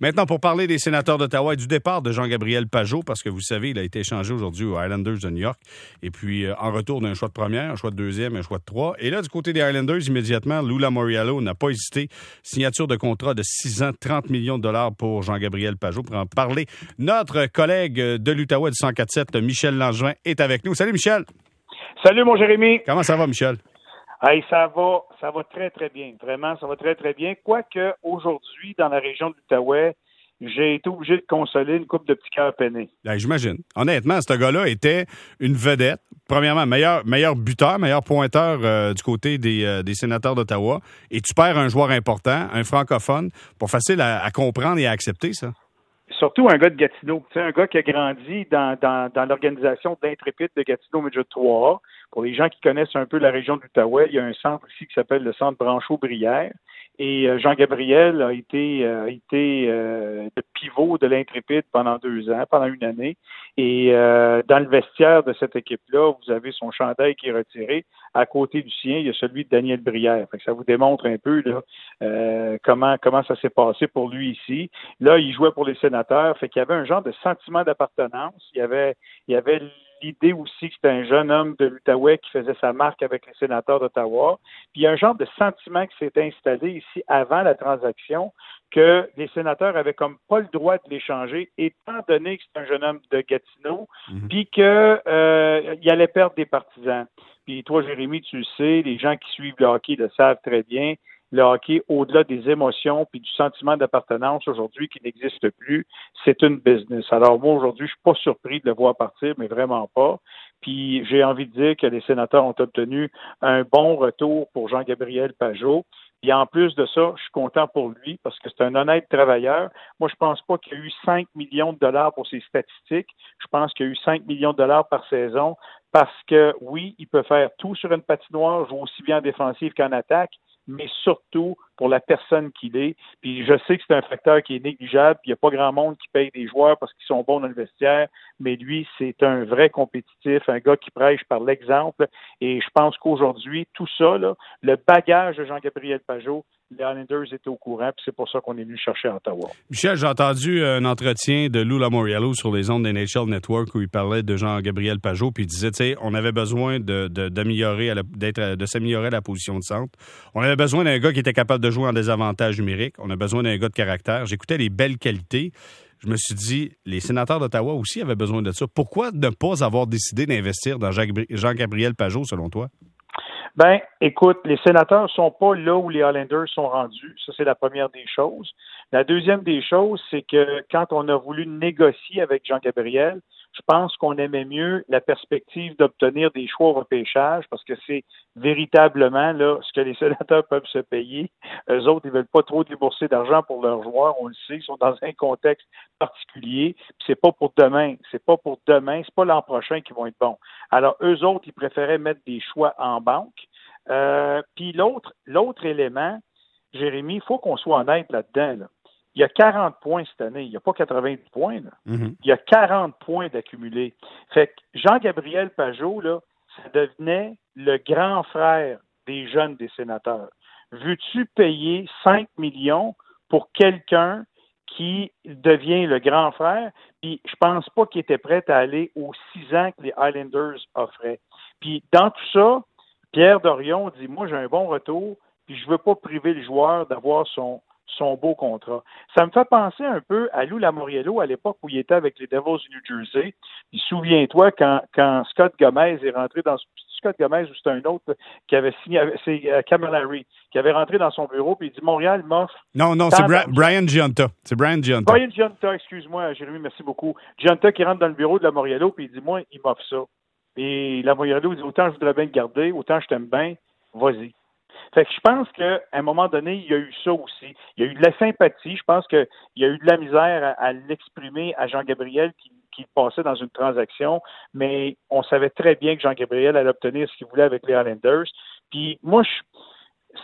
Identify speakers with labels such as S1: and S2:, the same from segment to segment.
S1: Maintenant, pour parler des sénateurs d'Ottawa et du départ de Jean-Gabriel Pajot, parce que vous savez, il a été échangé aujourd'hui aux Islanders de New York, et puis euh, en retour d'un choix de première, un choix de deuxième, un choix de trois. Et là, du côté des Islanders, immédiatement, Lula Moriallo n'a pas hésité. Signature de contrat de 6 ans, 30 millions de dollars pour Jean-Gabriel Pajot. Pour en parler, notre collègue de l'Outaouais du 104.7, Michel Langevin, est avec nous. Salut, Michel.
S2: Salut, mon Jérémy.
S1: Comment ça va, Michel?
S2: Hey, ça va, ça va très, très bien. Vraiment, ça va très, très bien. Quoique, aujourd'hui, dans la région de l'Outaouais, j'ai été obligé de consoler une coupe de petits cœurs peinés.
S1: Ben, J'imagine. Honnêtement, ce gars-là était une vedette. Premièrement, meilleur, meilleur buteur, meilleur pointeur euh, du côté des, euh, des sénateurs d'Ottawa. Et tu perds un joueur important, un francophone, pas facile à, à comprendre et à accepter, ça
S2: surtout un gars de Gatineau. C'est un gars qui a grandi dans, dans, dans l'organisation d'Intrépide de Gatineau Midget 3A. Pour les gens qui connaissent un peu la région de l'Outaouais, il y a un centre ici qui s'appelle le Centre Branchot-Brière. Et euh, Jean-Gabriel a été, euh, été euh, le pivot de l'Intrépide pendant deux ans, pendant une année. Et dans le vestiaire de cette équipe-là, vous avez son chandail qui est retiré. À côté du sien, il y a celui de Daniel Brière. ça vous démontre un peu là, comment, comment ça s'est passé pour lui ici. Là, il jouait pour les sénateurs. Fait qu'il y avait un genre de sentiment d'appartenance. Il y avait, il y avait l'idée aussi que c'était un jeune homme de l'Outaouais qui faisait sa marque avec les sénateurs d'Ottawa. Puis il y a un genre de sentiment qui s'est installé ici avant la transaction que les sénateurs avaient comme pas le droit de l'échanger, étant donné que c'est un jeune homme de Gatineau, mhm. puis qu'il euh, allait perdre des partisans. Puis toi, Jérémy, tu le sais, les gens qui suivent le hockey le savent très bien le hockey, au-delà des émotions puis du sentiment d'appartenance aujourd'hui qui n'existe plus, c'est une business. Alors moi, aujourd'hui, je suis pas surpris de le voir partir, mais vraiment pas. Puis j'ai envie de dire que les sénateurs ont obtenu un bon retour pour Jean-Gabriel Pajot. Et en plus de ça, je suis content pour lui parce que c'est un honnête travailleur. Moi, je pense pas qu'il y a eu 5 millions de dollars pour ses statistiques. Je pense qu'il y a eu 5 millions de dollars par saison parce que oui, il peut faire tout sur une patinoire, joue aussi bien en défensive qu'en attaque, mais surtout pour la personne qu'il est. Puis je sais que c'est un facteur qui est négligeable, puis il n'y a pas grand monde qui paye des joueurs parce qu'ils sont bons dans le vestiaire, mais lui, c'est un vrai compétitif, un gars qui prêche par l'exemple. Et je pense qu'aujourd'hui, tout ça, le bagage de Jean-Gabriel Pajot, les Islanders étaient au courant, puis c'est pour ça qu'on est venu chercher à Ottawa.
S1: Michel, j'ai entendu un entretien de Lou Lamoriello sur les ondes NHL Network où il parlait de Jean-Gabriel Pajot, puis il disait, tu sais, on avait besoin de, d'améliorer, de, de s'améliorer à la position de centre. On avait besoin d'un gars qui était capable de jouer en désavantage numérique. On a besoin d'un gars de caractère. J'écoutais les belles qualités. Je me suis dit, les sénateurs d'Ottawa aussi avaient besoin de ça. Pourquoi ne pas avoir décidé d'investir dans Jean-Gabriel Pajot, selon toi?
S2: Ben, écoute, les sénateurs sont pas là où les Highlanders sont rendus. Ça, c'est la première des choses. La deuxième des choses, c'est que quand on a voulu négocier avec Jean-Gabriel, je pense qu'on aimait mieux la perspective d'obtenir des choix au repêchage parce que c'est véritablement là ce que les sénateurs peuvent se payer. Eux autres, ils veulent pas trop débourser d'argent pour leurs joueurs, on le sait, ils sont dans un contexte particulier. C'est pas pour demain, c'est pas pour demain, c'est pas l'an prochain qu'ils vont être bons. Alors eux autres, ils préféraient mettre des choix en banque. Euh, puis l'autre, l'autre élément, Jérémy, il faut qu'on soit honnête là-dedans. Là il y a 40 points cette année. Il n'y a pas 90 points. Mm-hmm. Il y a 40 points d'accumulés. Fait que Jean-Gabriel Pajot, là, ça devenait le grand frère des jeunes des sénateurs. Veux-tu payer 5 millions pour quelqu'un qui devient le grand frère? Puis je pense pas qu'il était prêt à aller aux 6 ans que les Highlanders offraient. Puis dans tout ça, Pierre Dorion dit Moi, j'ai un bon retour, puis je veux pas priver le joueur d'avoir son son beau contrat. Ça me fait penser un peu à Lou Lamoriello à l'époque où il était avec les Devils du New Jersey. Souviens-toi quand, quand Scott Gomez est rentré dans Scott Gomez ou c'était un autre qui avait signé, c'est euh, Camillary, qui avait rentré dans son bureau puis il dit Montréal m'offre.
S1: Non, non, c'est Brian Giunta. C'est Brian Giunta.
S2: Brian Giunta, excuse-moi, Jérémy, merci beaucoup. Giunta qui rentre dans le bureau de Lamoriello puis il dit Moi, il m'offre ça. Et Lamoriello dit Autant je voudrais bien le garder, autant je t'aime bien, vas-y. Fait que je pense qu'à un moment donné, il y a eu ça aussi. Il y a eu de la sympathie. Je pense qu'il y a eu de la misère à, l'exprimer à Jean-Gabriel qui, qui passait dans une transaction, mais on savait très bien que Jean-Gabriel allait obtenir ce qu'il voulait avec les Islanders. Puis moi, je,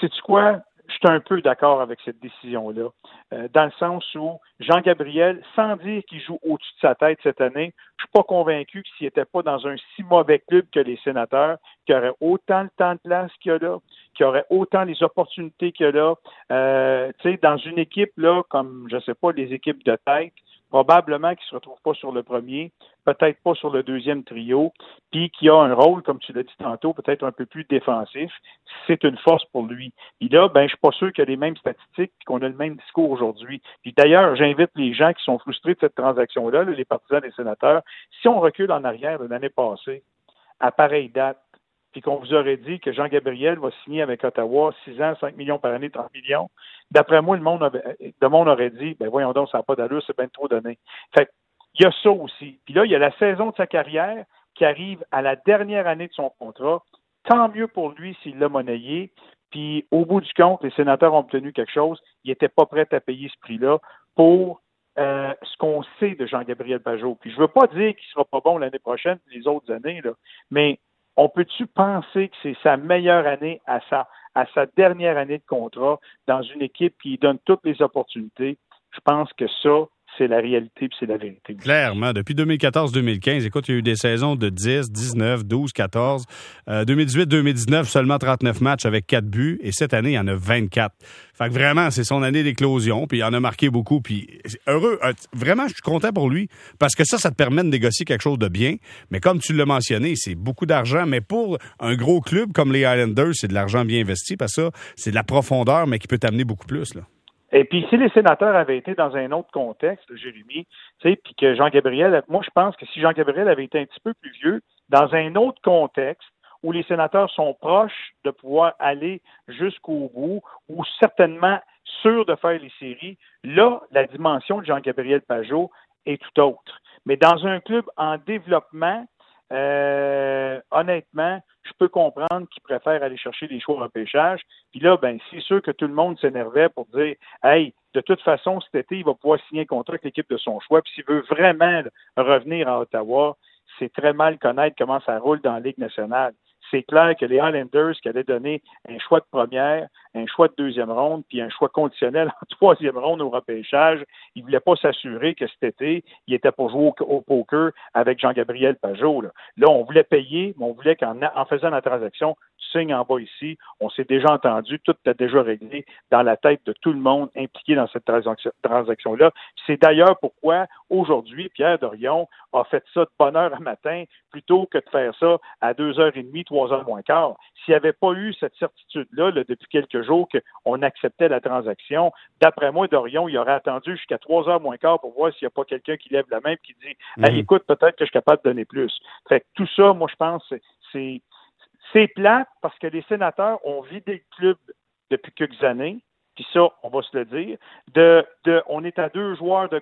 S2: sais-tu quoi? Je suis un peu d'accord avec cette décision-là, euh, dans le sens où Jean-Gabriel, sans dire qu'il joue au-dessus de sa tête cette année, je suis pas convaincu que s'il n'était pas dans un si mauvais club que les sénateurs, qu'il aurait autant le temps de place qu'il y a là, qu'il aurait autant les opportunités qu'il y a là. Euh, tu sais, dans une équipe là, comme je sais pas, les équipes de tête, probablement qu'il ne se retrouve pas sur le premier, peut-être pas sur le deuxième trio, puis qui a un rôle, comme tu l'as dit tantôt, peut-être un peu plus défensif. C'est une force pour lui. Et là, ben, je suis pas sûr qu'il y a les mêmes statistiques qu'on a le même discours aujourd'hui. Puis d'ailleurs, j'invite les gens qui sont frustrés de cette transaction-là, les partisans des sénateurs, si on recule en arrière de l'année passée, à pareille date, puis qu'on vous aurait dit que Jean-Gabriel va signer avec Ottawa 6 ans, 5 millions par année, 30 millions, d'après moi, le monde, aurait dit, ben voyons donc, ça n'a pas d'allure, c'est bien trop donné. Fait il y a ça aussi. Puis là, il y a la saison de sa carrière qui arrive à la dernière année de son contrat. Tant mieux pour lui s'il l'a monnayé. Puis au bout du compte, les sénateurs ont obtenu quelque chose. Ils n'étaient pas prêts à payer ce prix-là pour euh, ce qu'on sait de Jean-Gabriel Pajot. Puis je veux pas dire qu'il sera pas bon l'année prochaine, les autres années, là, mais on peut-tu penser que c'est sa meilleure année à sa, à sa dernière année de contrat dans une équipe qui donne toutes les opportunités? Je pense que ça, c'est la réalité puis c'est la vérité.
S1: Clairement, depuis 2014-2015, écoute, il y a eu des saisons de 10, 19, 12, 14. 2018-2019, seulement 39 matchs avec 4 buts et cette année, il y en a 24. Fait que vraiment, c'est son année d'éclosion, puis il en a marqué beaucoup, puis heureux. Euh, vraiment, je suis content pour lui parce que ça, ça te permet de négocier quelque chose de bien. Mais comme tu l'as mentionné, c'est beaucoup d'argent, mais pour un gros club comme les Islanders, c'est de l'argent bien investi parce que ça, c'est de la profondeur, mais qui peut t'amener beaucoup plus.
S2: Et puis, si les sénateurs avaient été dans un autre contexte, Jérémy, tu sais, puis que Jean-Gabriel, moi, je pense que si Jean-Gabriel avait été un petit peu plus vieux, dans un autre contexte, où les sénateurs sont proches de pouvoir aller jusqu'au bout, ou certainement sûrs de faire les séries, là, la dimension de Jean-Gabriel Pajot est tout autre. Mais dans un club en développement, euh, honnêtement, je peux comprendre qu'ils préfèrent aller chercher des choix au repêchage. Puis là, ben, c'est sûr que tout le monde s'énervait pour dire Hey, de toute façon, cet été, il va pouvoir signer un contrat avec l'équipe de son choix. Puis s'il veut vraiment revenir à Ottawa, c'est très mal connaître comment ça roule dans la Ligue nationale c'est clair que les Highlanders qui allaient donner un choix de première, un choix de deuxième ronde, puis un choix conditionnel en troisième ronde au repêchage, ils ne voulaient pas s'assurer que cet été, il était pour jouer au, poker avec Jean-Gabriel Pajot. Là. on voulait payer, mais on voulait qu'en en faisant la transaction, signes en bas ici, on s'est déjà entendu, tout est déjà réglé dans la tête de tout le monde impliqué dans cette transaction-là. C'est d'ailleurs pourquoi aujourd'hui, Pierre Dorion a fait ça de bonne heure à matin plutôt que de faire ça à deux heures et demie, trois heures moins quart. S'il n'y avait pas eu cette certitude-là depuis quelques jours qu'on acceptait la transaction, d'après moi, Dorion, il aurait attendu jusqu'à trois heures moins quart pour voir s'il n'y a pas quelqu'un qui lève la main et qui dit mhm. écoute, peut-être que je suis capable de donner plus. Fait tout ça, moi, je pense, c'est c'est plate parce que les sénateurs ont vidé le club depuis quelques années puis ça, on va se le dire. De, de, on est à deux joueurs de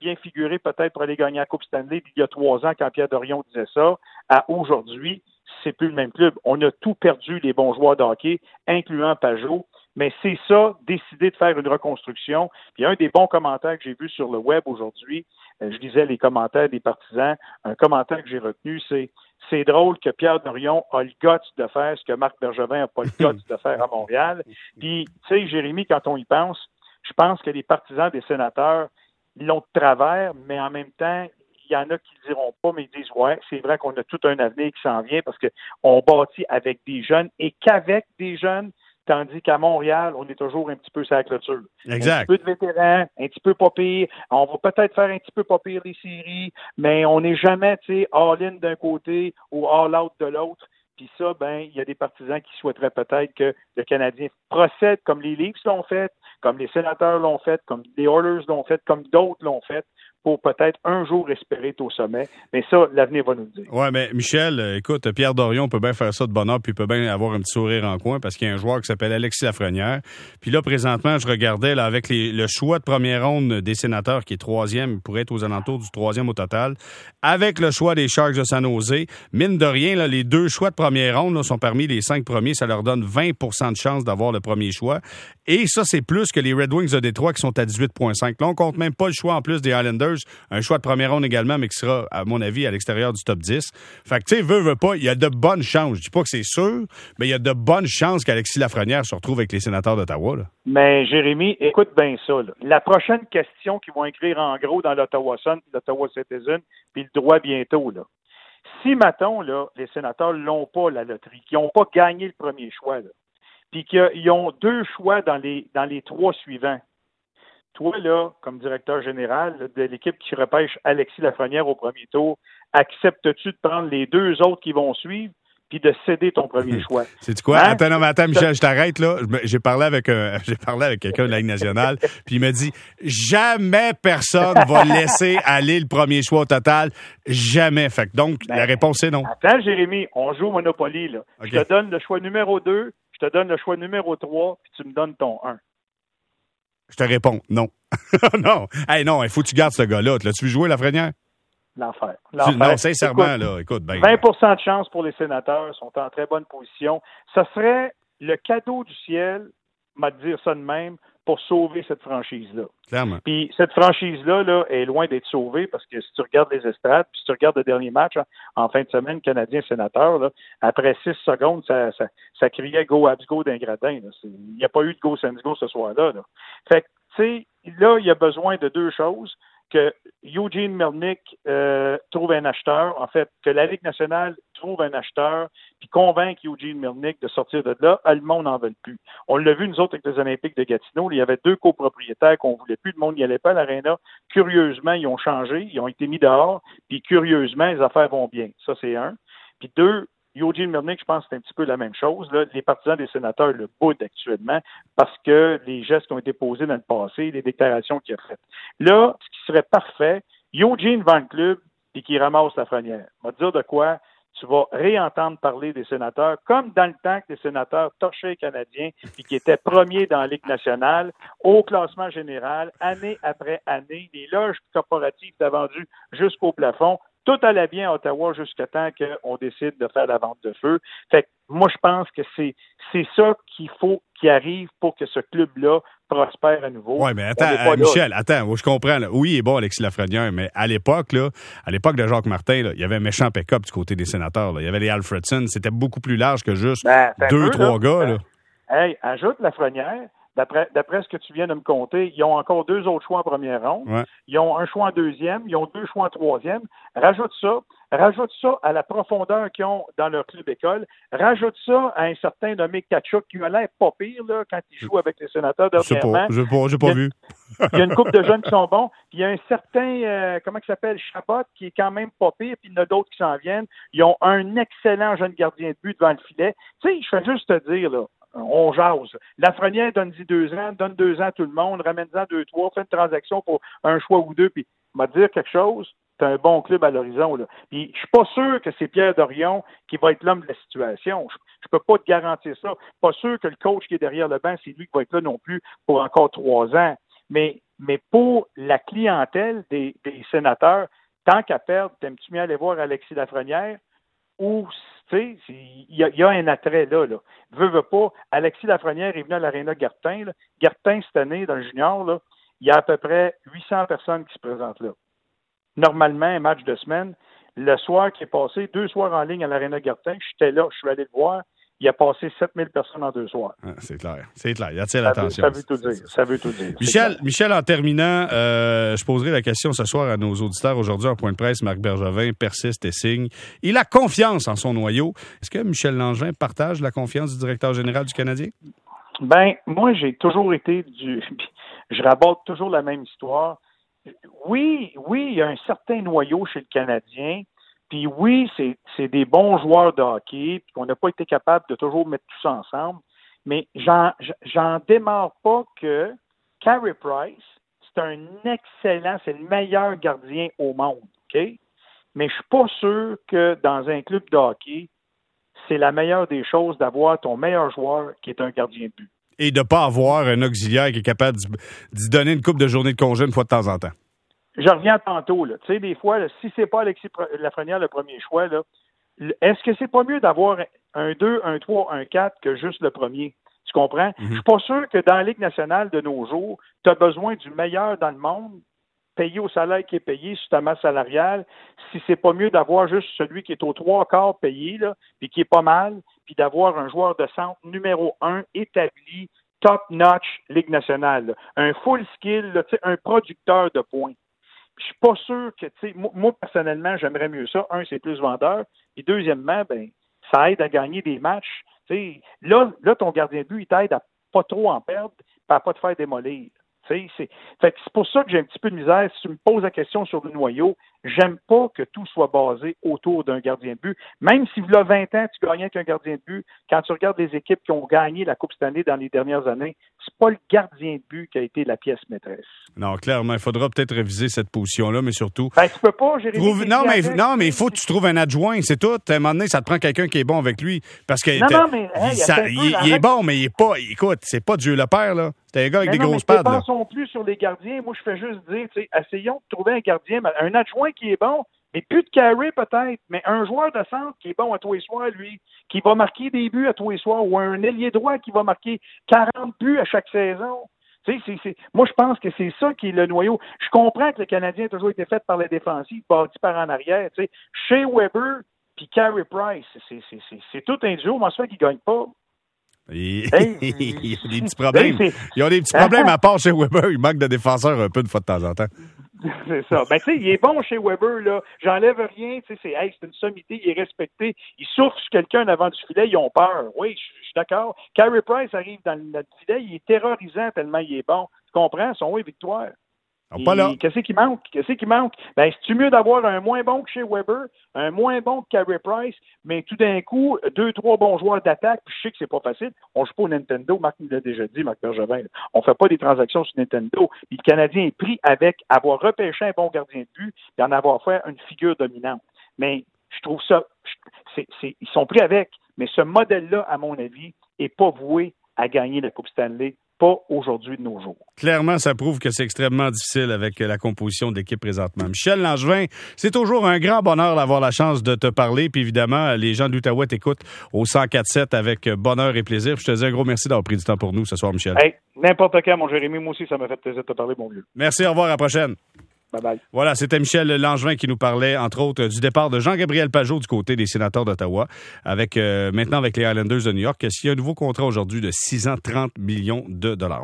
S2: bien figurer peut-être pour aller gagner la Coupe Stanley il y a trois ans quand Pierre Dorion disait ça, à aujourd'hui, c'est plus le même club. On a tout perdu les bons joueurs de hockey, incluant Pajot. Mais c'est ça, décider de faire une reconstruction. Puis un des bons commentaires que j'ai vu sur le web aujourd'hui, euh, je disais les commentaires des partisans, un commentaire que j'ai retenu, c'est c'est drôle que Pierre Dorion a le guts de faire ce que Marc Bergevin n'a pas le guts de faire à Montréal. Puis, tu sais, Jérémy, quand on y pense, je pense que les partisans des sénateurs l'ont de travers, mais en même temps, il y en a qui ne diront pas, mais ils disent Ouais, c'est vrai qu'on a tout un avenir qui s'en vient parce qu'on bâtit avec des jeunes et qu'avec des jeunes, tandis qu'à Montréal, on est toujours un petit peu sur la clôture.
S1: Exact.
S2: Un petit peu de vétérans, un petit peu pas pire. On va peut-être faire un petit peu pas pire les séries, mais on n'est jamais, tu sais, all-in d'un côté ou all-out de l'autre. Puis ça, ben, il y a des partisans qui souhaiteraient peut-être que le Canadien procède comme les Leafs l'ont fait, comme les sénateurs l'ont fait, comme les Oilers l'ont fait, comme d'autres l'ont fait, pour peut-être un jour espérer être au sommet. Mais ça, l'avenir va nous le dire.
S1: Oui, mais Michel, euh, écoute, Pierre Dorion peut bien faire ça de bonheur, puis peut bien avoir un petit sourire en coin parce qu'il y a un joueur qui s'appelle Alexis Lafrenière. Puis là, présentement, je regardais là, avec le choix de première ronde des sénateurs qui est troisième, pourrait être aux alentours du troisième au total, avec le choix des Sharks de San Jose, mine de rien, là, les deux choix de première ronde sont parmi les cinq premiers. Ça leur donne 20% de chance d'avoir le premier choix. Et ça, c'est plus que les Red Wings de Détroit qui sont à 18,5. Là, on compte même pas le choix en plus des Islanders. Un choix de première ronde également, mais qui sera, à mon avis, à l'extérieur du top 10. Fait que, tu sais, veut, veut pas, il y a de bonnes chances. Je dis pas que c'est sûr, mais il y a de bonnes chances qu'Alexis Lafrenière se retrouve avec les sénateurs d'Ottawa.
S2: Mais Jérémy, écoute bien ça. La prochaine question qu'ils vont écrire en gros dans l'Ottawa Sun, l'Ottawa Citizen, puis le droit bientôt, là. Si, mettons, là, les sénateurs l'ont pas, la loterie, qu'ils n'ont pas gagné le premier choix, puis qu'ils ont deux choix dans les, dans les trois suivants, toi, là, comme directeur général de l'équipe qui repêche Alexis Lafrenière au premier tour, acceptes-tu de prendre les deux autres qui vont suivre puis de céder ton premier choix?
S1: C'est quoi? Hein? Attends, non, attends, Michel, je t'arrête là. J'ai parlé avec j'ai parlé avec quelqu'un de la Ligue nationale, puis il m'a dit jamais personne va laisser aller le premier choix au total. Jamais. Fait donc, ben, la réponse est non.
S2: Attends, Jérémy, on joue au Monopoly, là. Je te donne le choix numéro 2, je te donne le choix numéro 3, puis tu me donnes ton 1.
S1: Je te réponds non. non. Hey, non, il faut que tu gardes ce gars-là. L'as-tu vu jouer, la Lafrenière?
S2: l'enfer.
S1: Non, sincèrement, là, écoute, ben,
S2: 20% de chance pour les sénateurs, sont en très bonne position. Ce serait le cadeau du ciel, m'a dire ça de même, pour sauver cette franchise-là.
S1: Clairement.
S2: Puis cette franchise-là là, est loin d'être sauvée parce que si tu regardes les estrades, puis si tu regardes le dernier match hein, en fin de semaine, Canadien-Sénateur, après six secondes, ça, ça, ça criait go abs go d'un gradin. Il n'y a pas eu de go sense go ce soir-là. Là. Fait que, tu sais, là, il y a besoin de deux choses que Eugene Melnick euh, trouve un acheteur, en fait, que la Ligue nationale trouve un acheteur, puis convainc Eugene Melnick de sortir de là, le monde n'en veut plus. On l'a vu, nous autres, avec les Olympiques de Gatineau, il y avait deux copropriétaires qu'on voulait plus, le monde n'y allait pas à l'aréna. Curieusement, ils ont changé, ils ont été mis dehors, puis curieusement, les affaires vont bien. Ça, c'est un. Puis deux, Eugene Melnick, je pense que c'est un petit peu la même chose. Les partisans des sénateurs le boudent actuellement parce que les gestes qui ont été posés dans le passé, les déclarations qu'il a faites. Là, ce qui serait parfait, Eugene vend le club et qui ramasse la frenière. On va te dire de quoi? Tu vas réentendre parler des sénateurs, comme dans le temps que les sénateurs torchaient les Canadiens et qui étaient premiers dans la Ligue nationale, au classement général, année après année. Les loges corporatives étaient vendues jusqu'au plafond. Tout allait bien à Ottawa jusqu'à temps qu'on décide de faire la vente de feu. Fait que moi, je pense que c'est, c'est ça qu'il faut qu'il arrive pour que ce club-là prospère à nouveau.
S1: Oui, mais attends, euh, Michel, attends, je comprends. Oui, il est bon, Alexis Lafrenière, mais à l'époque, là, à l'époque de Jacques Martin, là, il y avait un méchant pick-up du côté des sénateurs. Là. Il y avait les Alfredson. C'était beaucoup plus large que juste ben, deux, trois gars. Là.
S2: Hey, ajoute Lafrenière D'après ce que tu viens de me compter, ils ont encore deux autres choix en première ronde. Ils ont un choix en deuxième. Ils ont deux choix en troisième. Rajoute ça. Rajoute ça à la profondeur qu'ils ont dans leur club école. Rajoute ça à un certain nommé Kachuk qui a l'air pas pire là, quand il joue avec les sénateurs dernièrement.
S1: Je n'ai pas, vu.
S2: il y a une couple de jeunes qui sont bons. Puis il y a un certain, euh, comment il s'appelle, Chabot, qui est quand même pas pire. Puis il y en a d'autres qui s'en viennent. Ils ont un excellent jeune gardien de but devant le filet. Tu sais, je fais juste te dire, là, on jase. Lafrenière donne-y deux ans, donne deux ans à tout le monde, ramène-en deux, trois, fais une transaction pour un choix ou deux, puis m'a dire quelque chose, c'est un bon club à l'horizon. Là. Puis je suis pas sûr que c'est Pierre Dorion qui va être l'homme de la situation. Je, ne peux pas te garantir ça. Pas sûr que le coach qui est derrière le banc, c'est lui qui va être là non plus pour encore trois ans. Mais, mais pour la clientèle des, des sénateurs, tant qu'à perdre, t'aimes-tu mieux aller voir Alexis Lafrenière? Ou il y, y, a un attrait là. là. Veux, veux pas. Alexis Lafrenière est venu à l'Arena Gartin. Là. Gartin, cette année, dans le junior, là, il y a à peu près 800 personnes qui se présentent là. Normalement, un match de semaine. Le soir qui est passé, deux soirs en ligne à l'Arena Gartin, j'étais là, je suis allé le voir il a passé 7000 personnes en deux soirs.
S1: Ah, c'est clair. C'est clair. Il attire l'attention.
S2: Ça veut tout dire. Ça veut tout dire.
S1: Michel, Michel, en terminant, euh, je poserai la question ce soir à nos auditeurs. Aujourd'hui, en point de presse, Marc Bergevin persiste et signe. Il a confiance en son noyau. Est-ce que Michel Langevin partage la confiance du directeur général du Canadien?
S2: Ben, moi, j'ai toujours été du. Je raborde toujours la même histoire. Oui, oui, il y a un certain noyau chez le Canadien puis oui, c'est des bons joueurs de hockey, puis qu'on n'a pas été capable de toujours mettre tout ça ensemble. Mais j'en démarre pas que Carey Price, c'est un excellent, c'est le meilleur gardien au monde, OK? Mais je suis pas sûr que dans un club de hockey, c'est la meilleure des choses d'avoir ton meilleur joueur qui est un gardien de but.
S1: Et de ne pas avoir un auxiliaire qui est capable d'y donner une coupe de journée de congé une fois de temps en temps
S2: je reviens tantôt. Là. Tu sais, des fois, si si c'est pas Alexis Lafrenière le premier choix, là, est-ce que c'est pas mieux d'avoir un 2, un 3, un 4 que juste le premier? Tu comprends? Je suis pas sûr que dans la Ligue nationale de nos jours, tu as besoin du meilleur dans le monde payé au salaire qui est payé sur ta masse salariale, si c'est pas mieux d'avoir juste celui qui est au trois quarts payé, là, puis qui est pas mal, puis d'avoir un joueur de centre numéro un établi, top-notch Ligue nationale. Un full skill, un producteur de points. Je suis pas sûr que, tu sais, moi, personnellement, j'aimerais mieux ça. Un, c'est plus vendeur. Et deuxièmement, ben, ça aide à gagner des matchs. sais, là, là, ton gardien de but, il t'aide à pas trop en perdre, pas à pas te faire démolir. C'est pour ça que j'ai un petit peu de misère. Si tu me poses la question sur le noyau, j'aime pas que tout soit basé autour d'un gardien de but. Même si, y a 20 ans, tu gagnais avec un gardien de but, quand tu regardes les équipes qui ont gagné la Coupe cette année dans les dernières années, c'est pas le gardien de but qui a été la pièce maîtresse.
S1: Non, clairement, il faudra peut-être réviser cette position-là, mais surtout.
S2: Ben, tu peux pas, Jérémy.
S1: Non, mais, non, mais il faut que tu trouves un adjoint, c'est tout. À un moment donné, ça te prend quelqu'un qui est bon avec lui. Parce que.
S2: Non, non, mais.
S1: il, est bon, mais il est pas. Écoute, c'est pas Dieu le Père, là. C'est un gars avec des grosses pattes. Ne
S2: pensons plus sur les gardiens. Moi, je fais juste dire, essayons de trouver un gardien, un adjoint qui est bon, mais plus de carré peut-être, mais un joueur de centre qui est bon à tous les soirs, lui, qui va marquer des buts à tous les soirs, ou un ailier droit qui va marquer 40 buts à chaque saison. Moi, je pense que c'est ça qui est le noyau. Je comprends que le Canadien a toujours été fait par les défensifs, bâti par en arrière. Chez Weber puis Carey Price, c'est tout un duo, mais ça qui ne gagne pas.
S1: Il... y a des petits problèmes. Il y a des petits problèmes à part chez Weber. Il manque de défenseurs un peu de fois de temps en temps.
S2: c'est ça. Ben, tu sais, il est bon chez Weber, là. J'enlève rien. Tu sais, c'est, hey, une sommité, il est respecté. Il souffre quelqu'un avant du filet, ils ont peur. Oui, je suis d'accord. Carey Price arrive dans le filet, il est terrorisant tellement il est bon. Tu comprends? Son oui, victoire. Qu'est-ce qui manque? Qu'est-ce qui manque? Ben, c'est mieux d'avoir un moins bon que chez Weber, un moins bon que Carey Price, mais tout d'un coup, deux, trois bons joueurs d'attaque, puis je sais que c'est pas facile. On joue pas au Nintendo, Marc nous l'a déjà dit, Marc Bergevin. On fait pas des transactions sur Nintendo. Puis le Canadien est pris avec avoir repêché un bon gardien de but et en avoir fait une figure dominante. Mais je trouve ça, ils sont pris avec. Mais ce modèle-là, à mon avis, est pas voué à gagner la Coupe Stanley pas aujourd'hui de nos jours.
S1: Clairement, ça prouve que c'est extrêmement difficile avec la composition d'équipe présentement. Michel Langevin, c'est toujours un grand bonheur d'avoir la chance de te parler. Puis évidemment, les gens d'Outaouais t'écoutent au 104.7 avec bonheur et plaisir. je te dis un gros merci d'avoir pris du temps pour nous ce soir, Michel.
S2: Hey, n'importe quand, mon Jérémy. Moi aussi, ça m'a fait plaisir de te parler, mon vieux.
S1: Merci, au revoir, à la prochaine. Voilà, c'était Michel Langevin qui nous parlait, entre autres, du départ de Jean-Gabriel Pajot du côté des sénateurs d'Ottawa, avec euh, maintenant avec les Islanders de New York, s'il y a un nouveau contrat aujourd'hui de 630 millions de dollars?